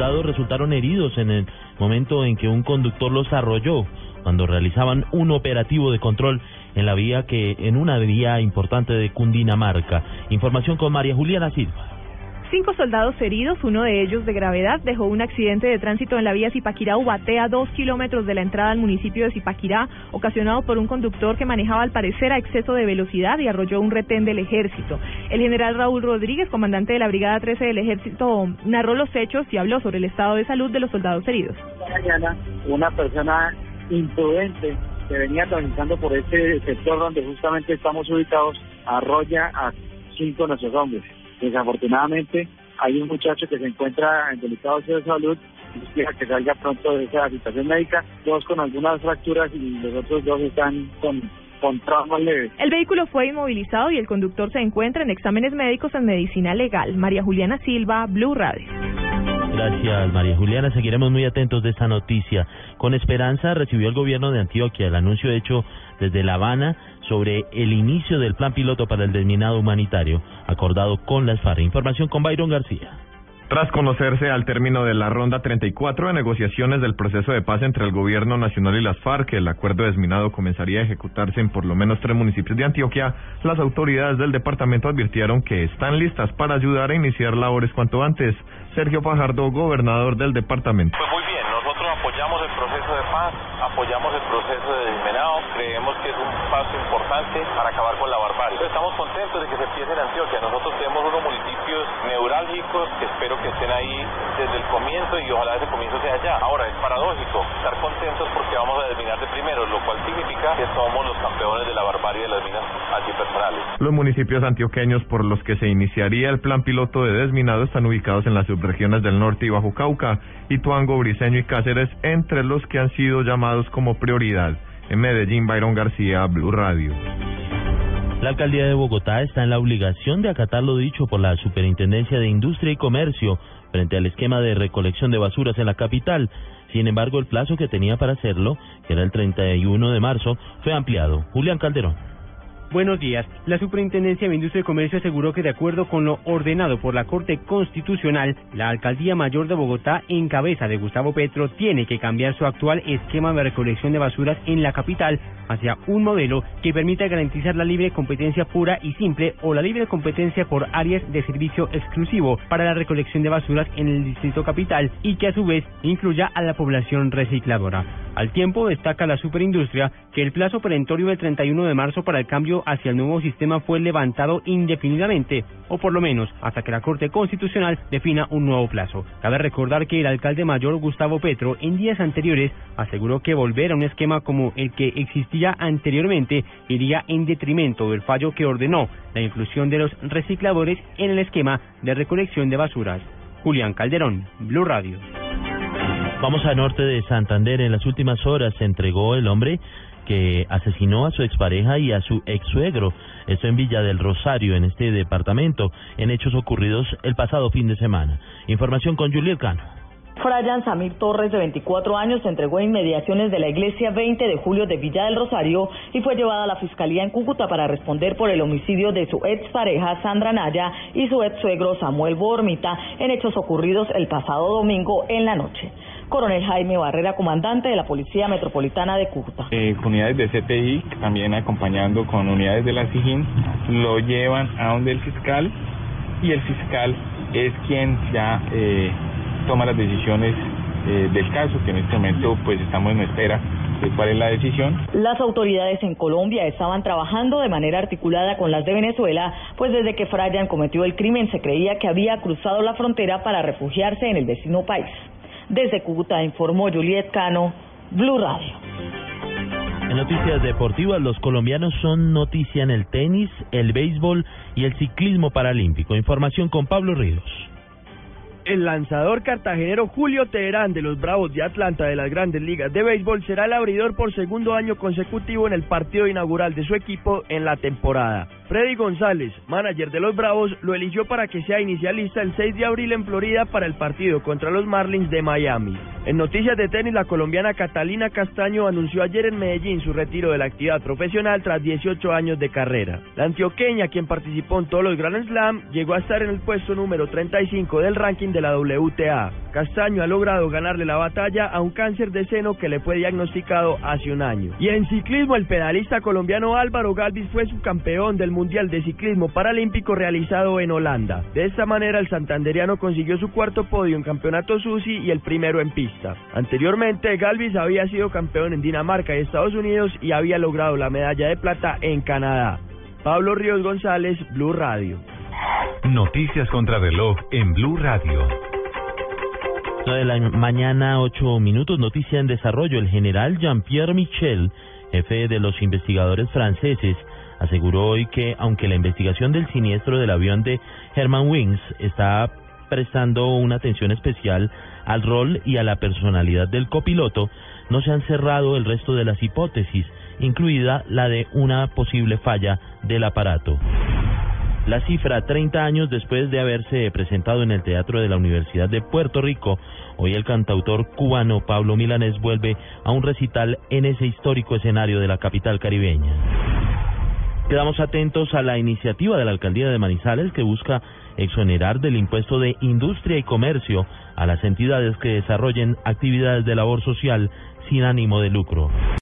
Soldados resultaron heridos en el momento en que un conductor los arrolló cuando realizaban un operativo de control en la vía que en una vía importante de Cundinamarca. Información con María Juliana Silva. Cinco soldados heridos, uno de ellos de gravedad, dejó un accidente de tránsito en la vía Zipaquirá-Ubaté a dos kilómetros de la entrada al municipio de Zipaquirá, ocasionado por un conductor que manejaba al parecer a exceso de velocidad y arrolló un retén del ejército. El general Raúl Rodríguez, comandante de la Brigada 13 del ejército, narró los hechos y habló sobre el estado de salud de los soldados heridos. mañana una persona imprudente que venía transitando por este sector donde justamente estamos ubicados arrolla a cinco nuestros hombres. Desafortunadamente hay un muchacho que se encuentra en delicado de salud espera que salga pronto de esa situación médica, dos con algunas fracturas y los otros dos están con con leves. El vehículo fue inmovilizado y el conductor se encuentra en exámenes médicos en medicina legal. María Juliana Silva, Blue Radio. Gracias, María Juliana. Seguiremos muy atentos de esta noticia. Con esperanza recibió el gobierno de Antioquia el anuncio hecho desde La Habana sobre el inicio del plan piloto para el desminado humanitario acordado con las FARC. Información con Byron García. Tras conocerse al término de la ronda 34 de negociaciones del proceso de paz entre el gobierno nacional y las FARC, el acuerdo desminado comenzaría a ejecutarse en por lo menos tres municipios de Antioquia, las autoridades del departamento advirtieron que están listas para ayudar a iniciar labores cuanto antes. Sergio Fajardo, gobernador del departamento. Pues muy bien, nosotros apoyamos el proceso de paz, apoyamos el proceso de desminado, creemos que es un paso importante para acabar con la barbarie. Estamos contentos de que se empiece en Antioquia. Nosotros tenemos unos municipios neurálgicos que espero que estén ahí desde el comienzo y ojalá ese comienzo sea allá. Ahora, es paradójico estar contentos porque vamos a desminar de primero, lo cual significa que somos los campeones de la barbarie de las minas antipersonales. Los municipios antioqueños por los que se iniciaría el plan piloto de desminado están ubicados en las subregiones del norte y Bajo Cauca, Ituango, Briceño y Cáceres, entre los que han sido llamados como prioridad. En Medellín, Byron García, Blue Radio. La alcaldía de Bogotá está en la obligación de acatar lo dicho por la Superintendencia de Industria y Comercio frente al esquema de recolección de basuras en la capital. Sin embargo, el plazo que tenía para hacerlo, que era el 31 de marzo, fue ampliado. Julián Calderón. Buenos días. La Superintendencia de Industria y Comercio aseguró que de acuerdo con lo ordenado por la Corte Constitucional, la Alcaldía Mayor de Bogotá, en cabeza de Gustavo Petro, tiene que cambiar su actual esquema de recolección de basuras en la capital hacia un modelo que permita garantizar la libre competencia pura y simple o la libre competencia por áreas de servicio exclusivo para la recolección de basuras en el Distrito Capital y que a su vez incluya a la población recicladora. Al tiempo destaca la superindustria que el plazo perentorio del 31 de marzo para el cambio hacia el nuevo sistema fue levantado indefinidamente, o por lo menos hasta que la Corte Constitucional defina un nuevo plazo. Cabe recordar que el alcalde mayor Gustavo Petro en días anteriores aseguró que volver a un esquema como el que existía anteriormente iría en detrimento del fallo que ordenó la inclusión de los recicladores en el esquema de recolección de basuras. Julián Calderón, Blue Radio. Vamos al norte de Santander. En las últimas horas se entregó el hombre que asesinó a su expareja y a su ex suegro. Esto en Villa del Rosario, en este departamento, en hechos ocurridos el pasado fin de semana. Información con Juliet Cano. Frayan Samir Torres, de 24 años, se entregó en inmediaciones de la iglesia 20 de julio de Villa del Rosario y fue llevada a la fiscalía en Cúcuta para responder por el homicidio de su ex pareja Sandra Naya y su ex suegro Samuel Bormita en hechos ocurridos el pasado domingo en la noche. Coronel Jaime Barrera, comandante de la Policía Metropolitana de Cúcuta. Eh, unidades de CTI, también acompañando con unidades de la SIGIN, lo llevan a donde el fiscal y el fiscal es quien ya eh, toma las decisiones eh, del caso, que en este momento pues estamos en espera de cuál es la decisión. Las autoridades en Colombia estaban trabajando de manera articulada con las de Venezuela, pues desde que Frayan cometió el crimen se creía que había cruzado la frontera para refugiarse en el vecino país. Desde Cúcuta informó Juliet Cano, Blue Radio. En noticias deportivas, los colombianos son noticia en el tenis, el béisbol y el ciclismo paralímpico. Información con Pablo Ríos. El lanzador cartagenero Julio Teherán de los Bravos de Atlanta de las grandes ligas de béisbol será el abridor por segundo año consecutivo en el partido inaugural de su equipo en la temporada. Freddy González, manager de los Bravos, lo eligió para que sea inicialista el 6 de abril en Florida para el partido contra los Marlins de Miami. En noticias de tenis, la colombiana Catalina Castaño anunció ayer en Medellín su retiro de la actividad profesional tras 18 años de carrera. La antioqueña, quien participó en todos los Grand Slam, llegó a estar en el puesto número 35 del ranking de la WTA. Castaño ha logrado ganarle la batalla a un cáncer de seno que le fue diagnosticado hace un año. Y en ciclismo, el pedalista colombiano Álvaro Galvis fue subcampeón del Mundial de Ciclismo Paralímpico realizado en Holanda. De esta manera, el santanderiano consiguió su cuarto podio en Campeonato Susi y el primero en pista. Anteriormente, Galvis había sido campeón en Dinamarca y Estados Unidos y había logrado la medalla de plata en Canadá. Pablo Ríos González, Blue Radio. Noticias contra reloj en Blue Radio. de la mañana, ocho minutos. Noticia en desarrollo. El general Jean-Pierre Michel, jefe de los investigadores franceses, aseguró hoy que, aunque la investigación del siniestro del avión de Herman Wings está prestando una atención especial al rol y a la personalidad del copiloto, no se han cerrado el resto de las hipótesis, incluida la de una posible falla del aparato. La cifra, 30 años después de haberse presentado en el Teatro de la Universidad de Puerto Rico, hoy el cantautor cubano Pablo Milanés vuelve a un recital en ese histórico escenario de la capital caribeña. Quedamos atentos a la iniciativa de la Alcaldía de Manizales que busca exonerar del impuesto de industria y comercio a las entidades que desarrollen actividades de labor social sin ánimo de lucro.